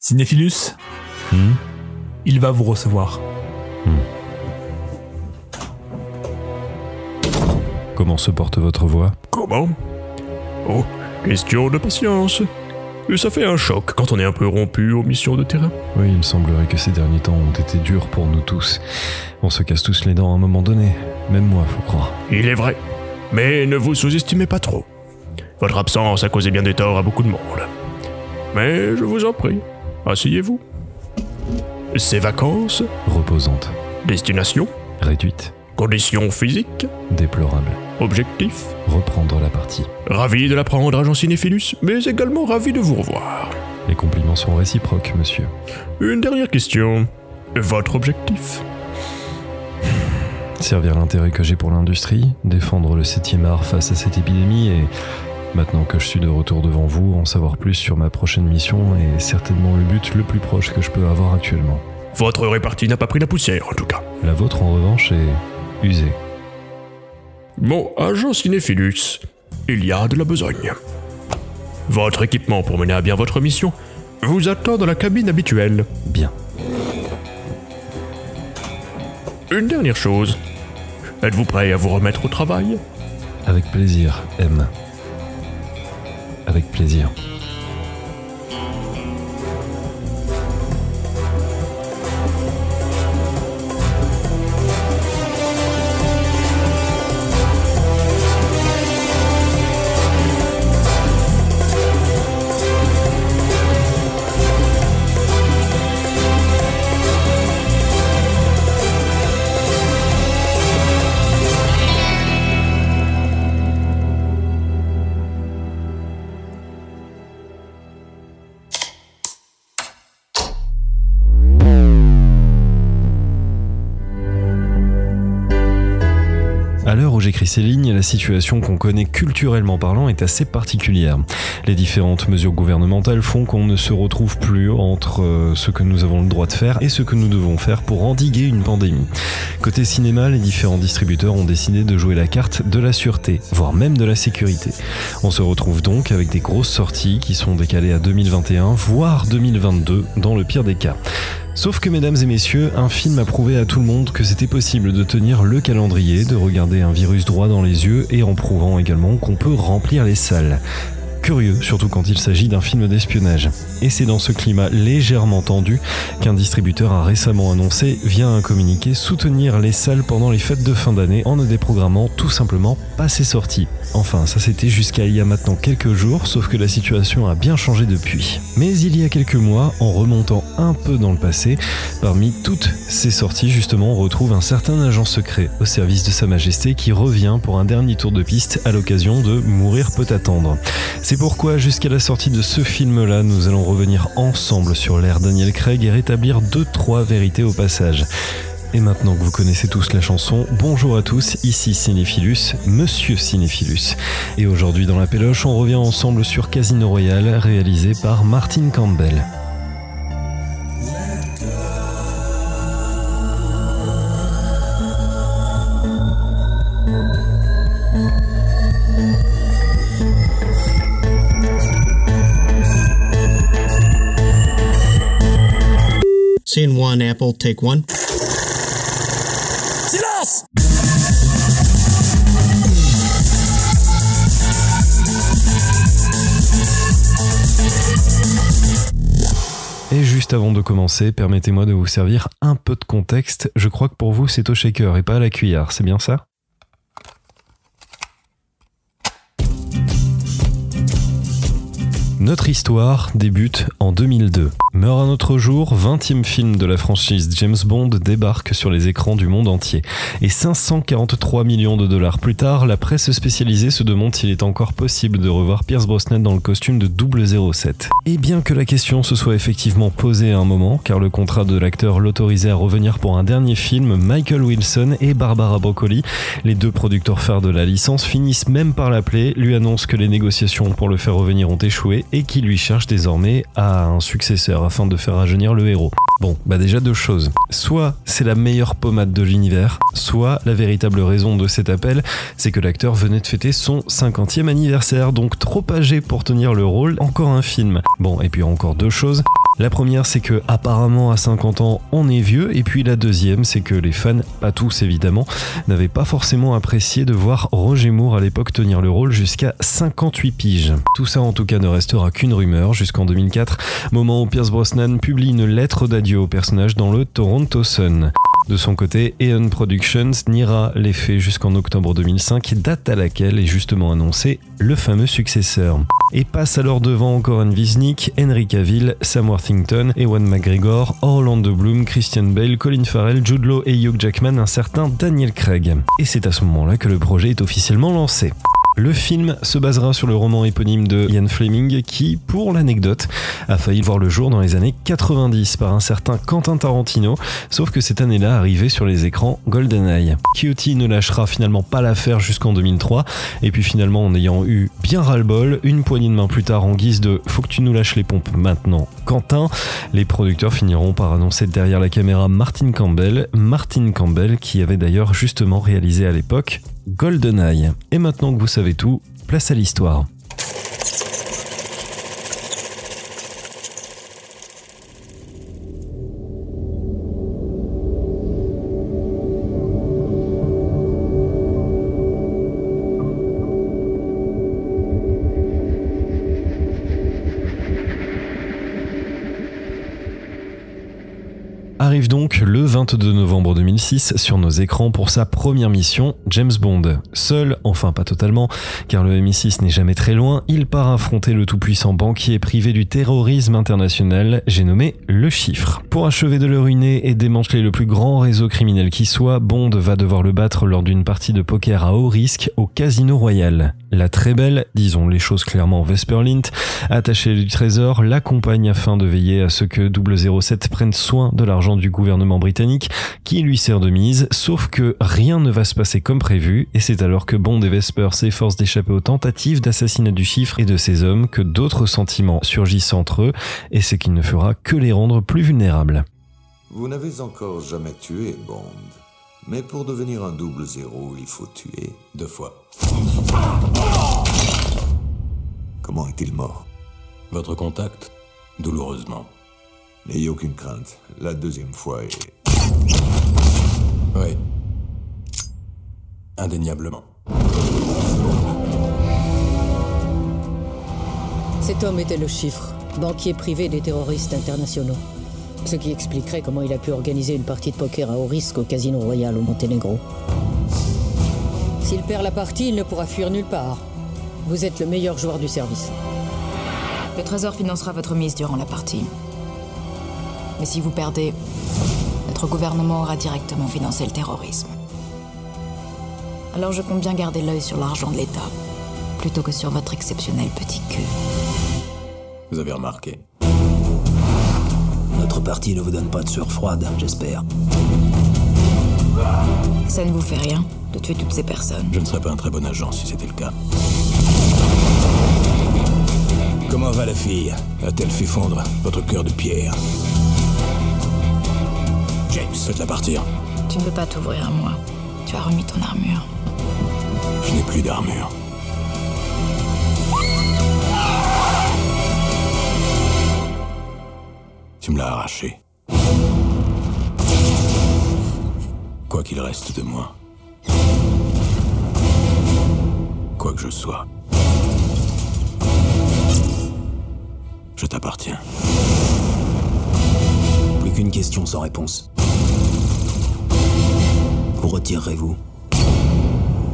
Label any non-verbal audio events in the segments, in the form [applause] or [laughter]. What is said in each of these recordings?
Cinéphilus, Hmm il va vous recevoir. Comment se porte votre voix? Comment? Oh, question de patience. Ça fait un choc quand on est un peu rompu aux missions de terrain. Oui, il me semblerait que ces derniers temps ont été durs pour nous tous. On se casse tous les dents à un moment donné. Même moi, faut croire. Il est vrai. Mais ne vous sous-estimez pas trop. Votre absence a causé bien des torts à beaucoup de monde. Mais je vous en prie, asseyez-vous. Ces vacances, Reposante. destination, Réduite. conditions physiques, Déplorable. objectifs. Reprendre la partie. Ravi de l'apprendre, agent Cinéphilus, mais également ravi de vous revoir. Les compliments sont réciproques, monsieur. Une dernière question. Votre objectif Servir l'intérêt que j'ai pour l'industrie, défendre le 7e art face à cette épidémie et, maintenant que je suis de retour devant vous, en savoir plus sur ma prochaine mission est certainement le but le plus proche que je peux avoir actuellement. Votre répartie n'a pas pris la poussière, en tout cas. La vôtre, en revanche, est usée. Bon, agent Cinéphilus, il y a de la besogne. Votre équipement pour mener à bien votre mission vous attend dans la cabine habituelle. Bien. Une dernière chose. Êtes-vous prêt à vous remettre au travail? Avec plaisir, M. Avec plaisir. À l'heure où j'écris ces lignes, la situation qu'on connaît culturellement parlant est assez particulière. Les différentes mesures gouvernementales font qu'on ne se retrouve plus entre euh, ce que nous avons le droit de faire et ce que nous devons faire pour endiguer une pandémie. Côté cinéma, les différents distributeurs ont décidé de jouer la carte de la sûreté, voire même de la sécurité. On se retrouve donc avec des grosses sorties qui sont décalées à 2021, voire 2022 dans le pire des cas. Sauf que, mesdames et messieurs, un film a prouvé à tout le monde que c'était possible de tenir le calendrier, de regarder un virus droit dans les yeux et en prouvant également qu'on peut remplir les salles. Curieux, surtout quand il s'agit d'un film d'espionnage. Et c'est dans ce climat légèrement tendu qu'un distributeur a récemment annoncé, via un communiqué, soutenir les salles pendant les fêtes de fin d'année en ne déprogrammant tout simplement pas ses sorties. Enfin, ça c'était jusqu'à il y a maintenant quelques jours, sauf que la situation a bien changé depuis. Mais il y a quelques mois, en remontant un peu dans le passé, parmi toutes ces sorties, justement, on retrouve un certain agent secret au service de Sa Majesté qui revient pour un dernier tour de piste à l'occasion de Mourir peut attendre. Pourquoi, jusqu'à la sortie de ce film-là, nous allons revenir ensemble sur l'ère Daniel Craig et rétablir deux, trois vérités au passage. Et maintenant que vous connaissez tous la chanson, bonjour à tous, ici Cinéphilus, Monsieur Cinéphilus. Et aujourd'hui dans la péloche, on revient ensemble sur Casino Royale, réalisé par Martin Campbell. Scene one, Apple, take one. Silence Et juste avant de commencer, permettez-moi de vous servir un peu de contexte. Je crois que pour vous, c'est au shaker et pas à la cuillère, c'est bien ça? Notre histoire débute en 2002. Meurt un autre jour, 20e film de la franchise James Bond débarque sur les écrans du monde entier. Et 543 millions de dollars plus tard, la presse spécialisée se demande s'il est encore possible de revoir Pierce Brosnan dans le costume de 007. Et bien que la question se soit effectivement posée à un moment, car le contrat de l'acteur l'autorisait à revenir pour un dernier film, Michael Wilson et Barbara Broccoli, les deux producteurs phares de la licence, finissent même par l'appeler, lui annoncent que les négociations pour le faire revenir ont échoué et qui lui cherche désormais à un successeur afin de faire rajeunir le héros. Bon, bah déjà deux choses. Soit c'est la meilleure pommade de l'univers, soit la véritable raison de cet appel, c'est que l'acteur venait de fêter son 50e anniversaire, donc trop âgé pour tenir le rôle, encore un film. Bon, et puis encore deux choses. La première, c'est que apparemment à 50 ans, on est vieux, et puis la deuxième, c'est que les fans, pas tous évidemment, n'avaient pas forcément apprécié de voir Roger Moore à l'époque tenir le rôle jusqu'à 58 piges. Tout ça en tout cas ne restera qu'une rumeur jusqu'en 2004, moment où Pierce Brosnan publie une lettre d'adieu au personnage dans le Toronto Sun. De son côté, Eon Productions niera les faits jusqu'en octobre 2005, date à laquelle est justement annoncé le fameux successeur. Et passe alors devant Coran Wisnik, Henry Cavill, Sam Worthington, Ewan McGregor, Orlando Bloom, Christian Bale, Colin Farrell, Jude et Hugh Jackman, un certain Daniel Craig. Et c'est à ce moment-là que le projet est officiellement lancé. Le film se basera sur le roman éponyme de Ian Fleming qui, pour l'anecdote, a failli voir le jour dans les années 90 par un certain Quentin Tarantino, sauf que cette année-là arrivait sur les écrans GoldenEye. Cutie ne lâchera finalement pas l'affaire jusqu'en 2003, et puis finalement en ayant eu bien ras-le-bol, une poignée de main plus tard en guise de « faut que tu nous lâches les pompes maintenant, Quentin », les producteurs finiront par annoncer derrière la caméra Martin Campbell, Martin Campbell qui avait d'ailleurs justement réalisé à l'époque GoldenEye. Et maintenant que vous savez tout, place à l'histoire. Arrive donc le 22 novembre 2006 sur nos écrans pour sa première mission, James Bond. Seul, enfin pas totalement, car le MI6 n'est jamais très loin, il part affronter le tout-puissant banquier privé du terrorisme international, j'ai nommé Le Chiffre. Pour achever de le ruiner et démanteler le plus grand réseau criminel qui soit, Bond va devoir le battre lors d'une partie de poker à haut risque au Casino Royal. La très belle, disons les choses clairement Vesperlint, attachée du trésor, l'accompagne afin de veiller à ce que 007 prenne soin de l'argent du gouvernement britannique qui lui sert de mise, sauf que rien ne va se passer comme prévu, et c'est alors que Bond et Vesper s'efforcent d'échapper aux tentatives d'assassinat du chiffre et de ses hommes que d'autres sentiments surgissent entre eux, et ce qui ne fera que les rendre plus vulnérables. Vous n'avez encore jamais tué Bond. Mais pour devenir un double zéro, il faut tuer deux fois. Comment est-il mort Votre contact Douloureusement. N'ayez aucune crainte. La deuxième fois est... Oui. Indéniablement. Cet homme était le chiffre, banquier privé des terroristes internationaux. Ce qui expliquerait comment il a pu organiser une partie de poker à haut risque au Casino Royal au Monténégro. S'il perd la partie, il ne pourra fuir nulle part. Vous êtes le meilleur joueur du service. Le Trésor financera votre mise durant la partie. Mais si vous perdez, notre gouvernement aura directement financé le terrorisme. Alors je compte bien garder l'œil sur l'argent de l'État, plutôt que sur votre exceptionnel petit cul. Vous avez remarqué? Notre parti ne vous donne pas de sueur froide, j'espère. Ça ne vous fait rien de tuer toutes ces personnes. Je ne serais pas un très bon agent si c'était le cas. Comment va la fille? A-t-elle fait fondre votre cœur de pierre? James, faites-la partir. Tu ne veux pas t'ouvrir à moi. Tu as remis ton armure. Je n'ai plus d'armure. Tu me l'as arraché. Quoi qu'il reste de moi. Quoi que je sois. Je t'appartiens. Plus qu'une question sans réponse. Vous retirerez-vous?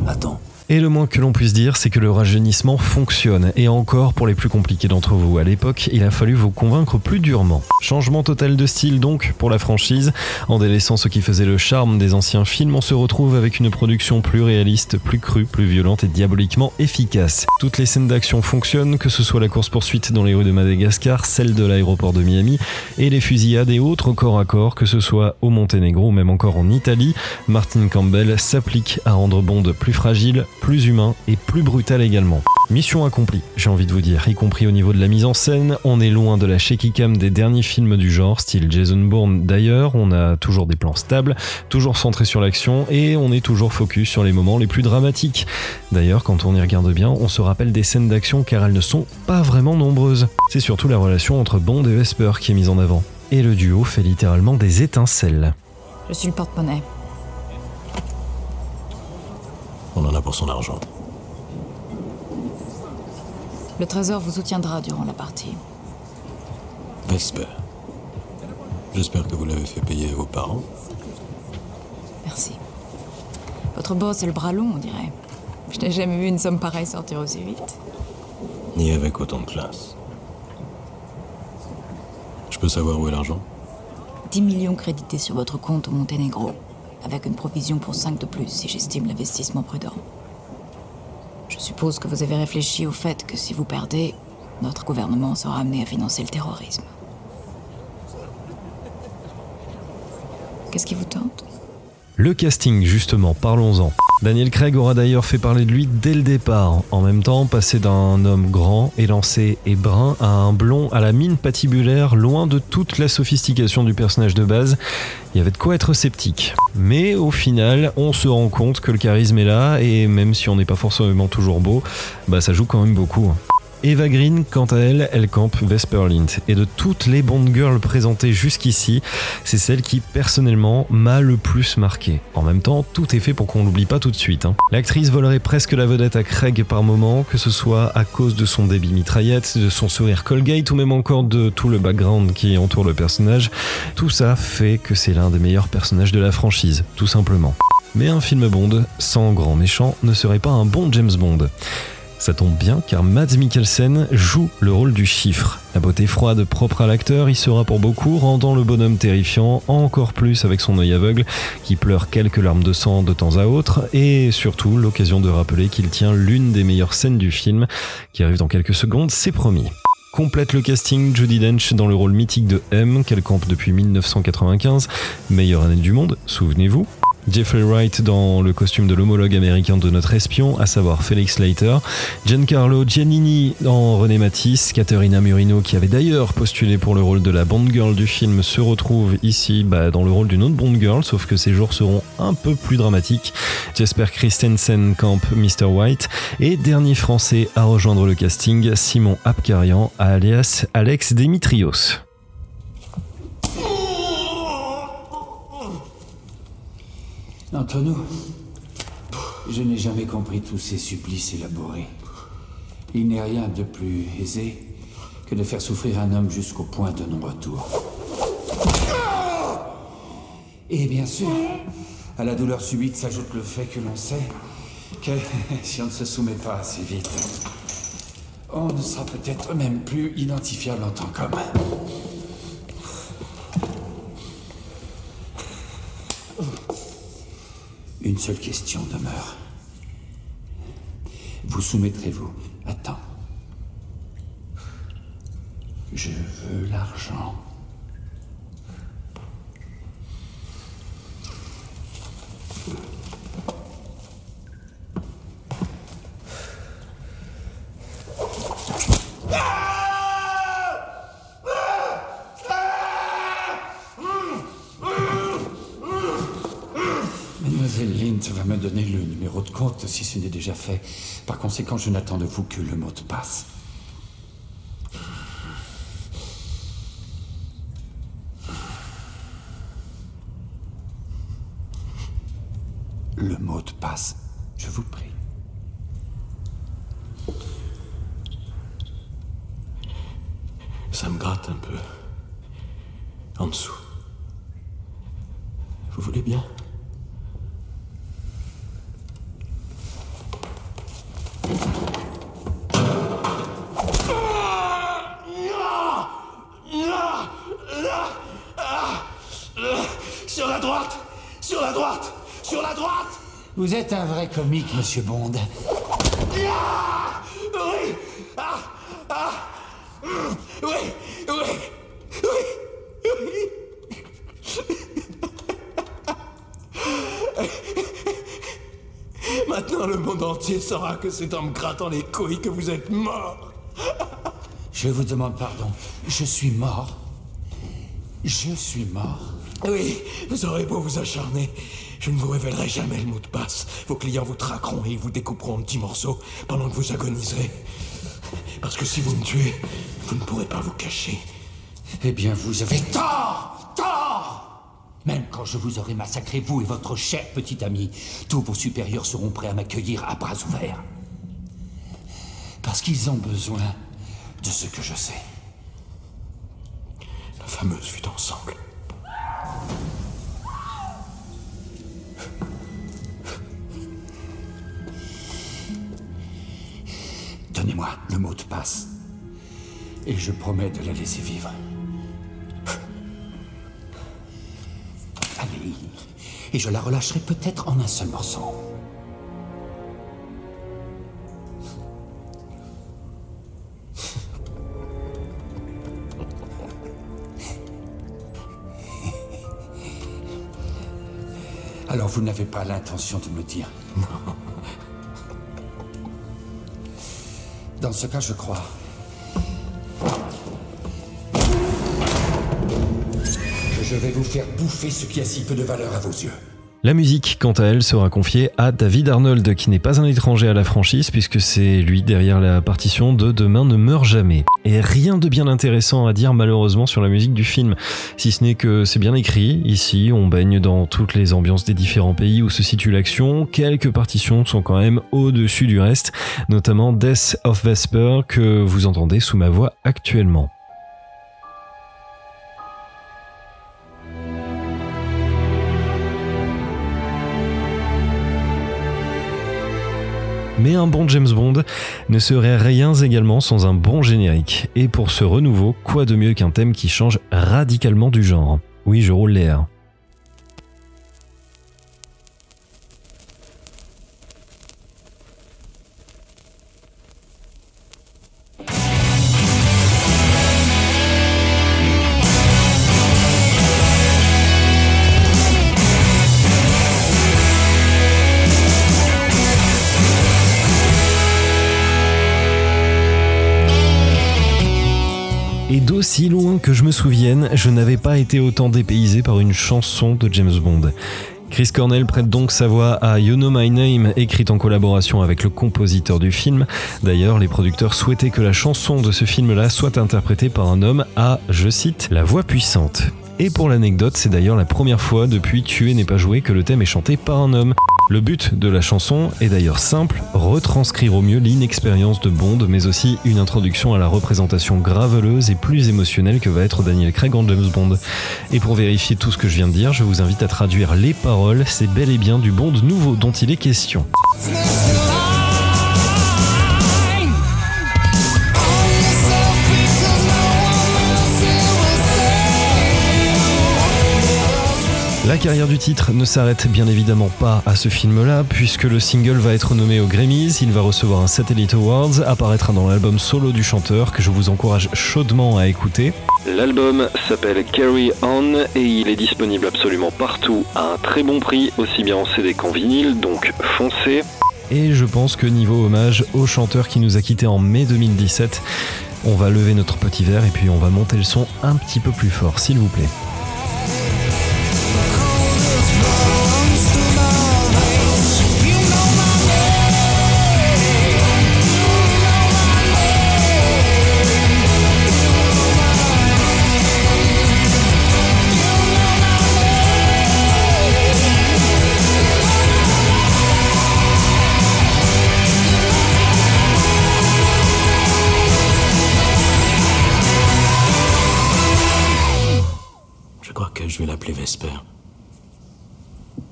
Attends. Et le moins que l'on puisse dire, c'est que le rajeunissement fonctionne. Et encore, pour les plus compliqués d'entre vous à l'époque, il a fallu vous convaincre plus durement. Changement total de style donc pour la franchise. En délaissant ce qui faisait le charme des anciens films, on se retrouve avec une production plus réaliste, plus crue, plus violente et diaboliquement efficace. Toutes les scènes d'action fonctionnent, que ce soit la course-poursuite dans les rues de Madagascar, celle de l'aéroport de Miami, et les fusillades et autres corps à corps, que ce soit au Monténégro ou même encore en Italie. Martin Campbell s'applique à rendre Bond plus fragile, plus humain et plus brutal également. Mission accomplie, j'ai envie de vous dire, y compris au niveau de la mise en scène. On est loin de la shaky cam des derniers films du genre, style Jason Bourne d'ailleurs. On a toujours des plans stables, toujours centrés sur l'action et on est toujours focus sur les moments les plus dramatiques. D'ailleurs, quand on y regarde bien, on se rappelle des scènes d'action car elles ne sont pas vraiment nombreuses. C'est surtout la relation entre Bond et Vesper qui est mise en avant. Et le duo fait littéralement des étincelles. Je suis le porte-monnaie. On en a pour son argent. Le trésor vous soutiendra durant la partie. Vesper. J'espère que vous l'avez fait payer à vos parents. Merci. Votre boss est le bras long, on dirait. Je n'ai jamais vu une somme pareille sortir aussi vite. Ni avec autant de classe. Je peux savoir où est l'argent? 10 millions crédités sur votre compte au Monténégro, avec une provision pour 5 de plus si j'estime l'investissement prudent. Je suppose que vous avez réfléchi au fait que si vous perdez, notre gouvernement sera amené à financer le terrorisme. Qu'est-ce qui vous tente? Le casting, justement, parlons-en. Daniel Craig aura d'ailleurs fait parler de lui dès le départ. En même temps, passer d'un homme grand, élancé et brun à un blond à la mine patibulaire, loin de toute la sophistication du personnage de base, il y avait de quoi être sceptique. Mais au final, on se rend compte que le charisme est là, et même si on n'est pas forcément toujours beau, bah ça joue quand même beaucoup. Eva Green, quant à elle, elle campe Vesper Lint. Et de toutes les Bond Girls présentées jusqu'ici, c'est celle qui personnellement m'a le plus marqué. En même temps, tout est fait pour qu'on l'oublie pas tout de suite. hein. L'actrice volerait presque la vedette à Craig par moment, que ce soit à cause de son débit mitraillette, de son sourire Colgate ou même encore de tout le background qui entoure le personnage. Tout ça fait que c'est l'un des meilleurs personnages de la franchise, tout simplement. Mais un film Bond sans grand méchant ne serait pas un bon James Bond. Ça tombe bien car Mads Mikkelsen joue le rôle du chiffre. La beauté froide propre à l'acteur y sera pour beaucoup, rendant le bonhomme terrifiant encore plus avec son œil aveugle qui pleure quelques larmes de sang de temps à autre et surtout l'occasion de rappeler qu'il tient l'une des meilleures scènes du film qui arrive dans quelques secondes, c'est promis. Complète le casting Judy Dench dans le rôle mythique de M qu'elle campe depuis 1995, meilleure année du monde, souvenez-vous. Jeffrey Wright dans le costume de l'homologue américain de notre espion, à savoir Felix Leiter, Giancarlo Giannini dans René Matisse, Caterina Murino qui avait d'ailleurs postulé pour le rôle de la Bond Girl du film se retrouve ici bah, dans le rôle d'une autre Bond Girl, sauf que ses jours seront un peu plus dramatiques. Jesper Christensen campe Mr. White et dernier français à rejoindre le casting, Simon Apkarian alias Alex Dimitrios. Entre nous, je n'ai jamais compris tous ces supplices élaborés. Il n'est rien de plus aisé que de faire souffrir un homme jusqu'au point de non-retour. Et bien sûr, à la douleur subite s'ajoute le fait que l'on sait que [laughs] si on ne se soumet pas assez vite, on ne sera peut-être même plus identifiable en tant qu'homme. Une seule question demeure. Vous soumettrez-vous? Attends. Je veux l'argent. Mademoiselle Lint va me donner le si ce n'est déjà fait. Par conséquent, je n'attends de vous que le mot de passe. Le mot de passe, je vous prie. Ça me gratte un peu. En dessous. Vous voulez bien Sur la droite Sur la droite Sur la droite Vous êtes un vrai comique, monsieur Bond. Ah Oui Ah Ah. Oui Oui Oui Oui Maintenant, le monde entier saura que c'est en me grattant les couilles que vous êtes mort. Je vous demande pardon. Je suis mort. Je suis mort. Oui, vous aurez beau vous acharner. Je ne vous révélerai jamais le mot de passe. Vos clients vous traqueront et ils vous découperont en petits morceaux pendant que vous agoniserez. Parce que si vous me tuez, vous ne pourrez pas vous cacher. Eh bien, vous avez tort Tort Même quand je vous aurai massacré, vous et votre cher petit ami, tous vos supérieurs seront prêts à m'accueillir à bras ouverts. Parce qu'ils ont besoin de ce que je sais. La fameuse vue d'ensemble. Donnez-moi le mot de passe. Et je promets de la laisser vivre. Allez. Et je la relâcherai peut-être en un seul morceau. Alors vous n'avez pas l'intention de me dire Non. Dans ce cas, je crois. que je vais vous faire bouffer ce qui a si peu de valeur à vos yeux. La musique, quant à elle, sera confiée à David Arnold, qui n'est pas un étranger à la franchise, puisque c'est lui derrière la partition de Demain ne meurt jamais. Et rien de bien intéressant à dire malheureusement sur la musique du film, si ce n'est que c'est bien écrit. Ici, on baigne dans toutes les ambiances des différents pays où se situe l'action. Quelques partitions sont quand même au-dessus du reste, notamment Death of Vesper, que vous entendez sous ma voix actuellement. Mais un bon James Bond ne serait rien également sans un bon générique. Et pour ce renouveau, quoi de mieux qu'un thème qui change radicalement du genre? Oui, je roule. Et d'aussi loin que je me souvienne, je n'avais pas été autant dépaysé par une chanson de James Bond. Chris Cornell prête donc sa voix à You Know My Name, écrite en collaboration avec le compositeur du film. D'ailleurs, les producteurs souhaitaient que la chanson de ce film-là soit interprétée par un homme à, je cite, la voix puissante. Et pour l'anecdote, c'est d'ailleurs la première fois depuis Tuer n'est pas joué que le thème est chanté par un homme. Le but de la chanson est d'ailleurs simple, retranscrire au mieux l'inexpérience de Bond, mais aussi une introduction à la représentation graveleuse et plus émotionnelle que va être Daniel Craig en James Bond. Et pour vérifier tout ce que je viens de dire, je vous invite à traduire les paroles, c'est bel et bien du Bond nouveau dont il est question. La carrière du titre ne s'arrête bien évidemment pas à ce film-là, puisque le single va être nommé aux Grammys, il va recevoir un Satellite Awards, apparaîtra dans l'album solo du chanteur que je vous encourage chaudement à écouter. L'album s'appelle Carry On et il est disponible absolument partout à un très bon prix, aussi bien en CD qu'en vinyle, donc foncez. Et je pense que niveau hommage au chanteur qui nous a quitté en mai 2017, on va lever notre petit verre et puis on va monter le son un petit peu plus fort, s'il vous plaît.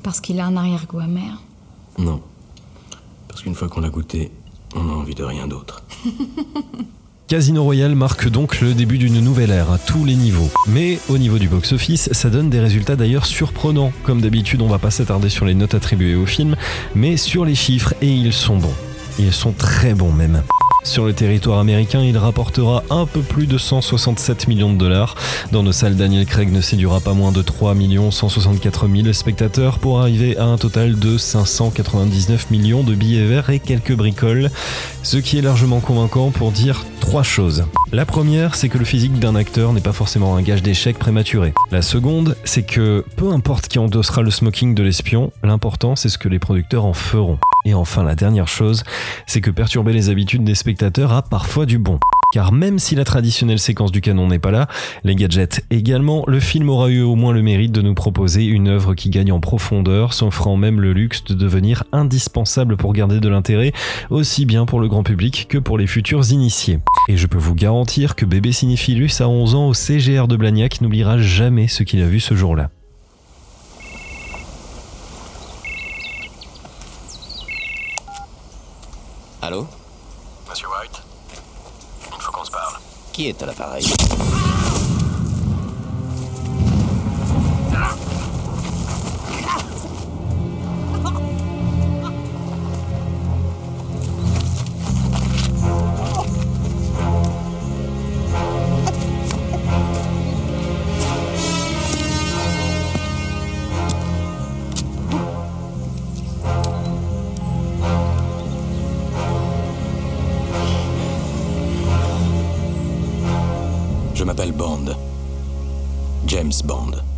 Parce qu'il a un arrière-goût amer. Non. Parce qu'une fois qu'on l'a goûté, on n'a envie de rien d'autre. [laughs] Casino Royale marque donc le début d'une nouvelle ère à tous les niveaux. Mais au niveau du box-office, ça donne des résultats d'ailleurs surprenants. Comme d'habitude, on va pas s'attarder sur les notes attribuées au film, mais sur les chiffres, et ils sont bons. Ils sont très bons même. Sur le territoire américain, il rapportera un peu plus de 167 millions de dollars. Dans nos salles, Daniel Craig ne séduira pas moins de 3 164 000 spectateurs pour arriver à un total de 599 millions de billets verts et quelques bricoles. Ce qui est largement convaincant pour dire trois choses. La première, c'est que le physique d'un acteur n'est pas forcément un gage d'échec prématuré. La seconde, c'est que peu importe qui endossera le smoking de l'espion, l'important c'est ce que les producteurs en feront. Et enfin, la dernière chose, c'est que perturber les habitudes des spectateurs a parfois du bon. Car même si la traditionnelle séquence du canon n'est pas là, les gadgets également, le film aura eu au moins le mérite de nous proposer une œuvre qui gagne en profondeur, s'offrant même le luxe de devenir indispensable pour garder de l'intérêt, aussi bien pour le grand public que pour les futurs initiés. Et je peux vous garantir que bébé cinéphilus à 11 ans au CGR de Blagnac n'oubliera jamais ce qu'il a vu ce jour-là. Allô Monsieur White Il faut qu'on se parle. Qui est à l'appareil? Je m'appelle Bond. James Bond.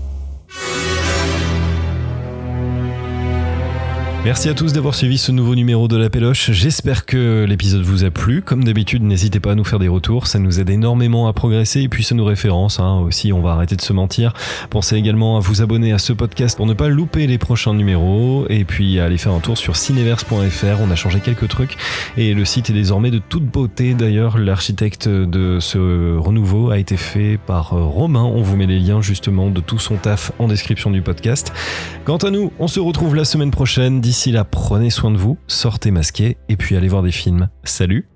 Merci à tous d'avoir suivi ce nouveau numéro de la Péloche. J'espère que l'épisode vous a plu. Comme d'habitude, n'hésitez pas à nous faire des retours. Ça nous aide énormément à progresser et puis ça nous référence hein, aussi. On va arrêter de se mentir. Pensez également à vous abonner à ce podcast pour ne pas louper les prochains numéros et puis à aller faire un tour sur cineverse.fr. On a changé quelques trucs et le site est désormais de toute beauté. D'ailleurs, l'architecte de ce renouveau a été fait par Romain. On vous met les liens justement de tout son taf en description du podcast. Quant à nous, on se retrouve la semaine prochaine. D'ici là, prenez soin de vous, sortez masqués et puis allez voir des films. Salut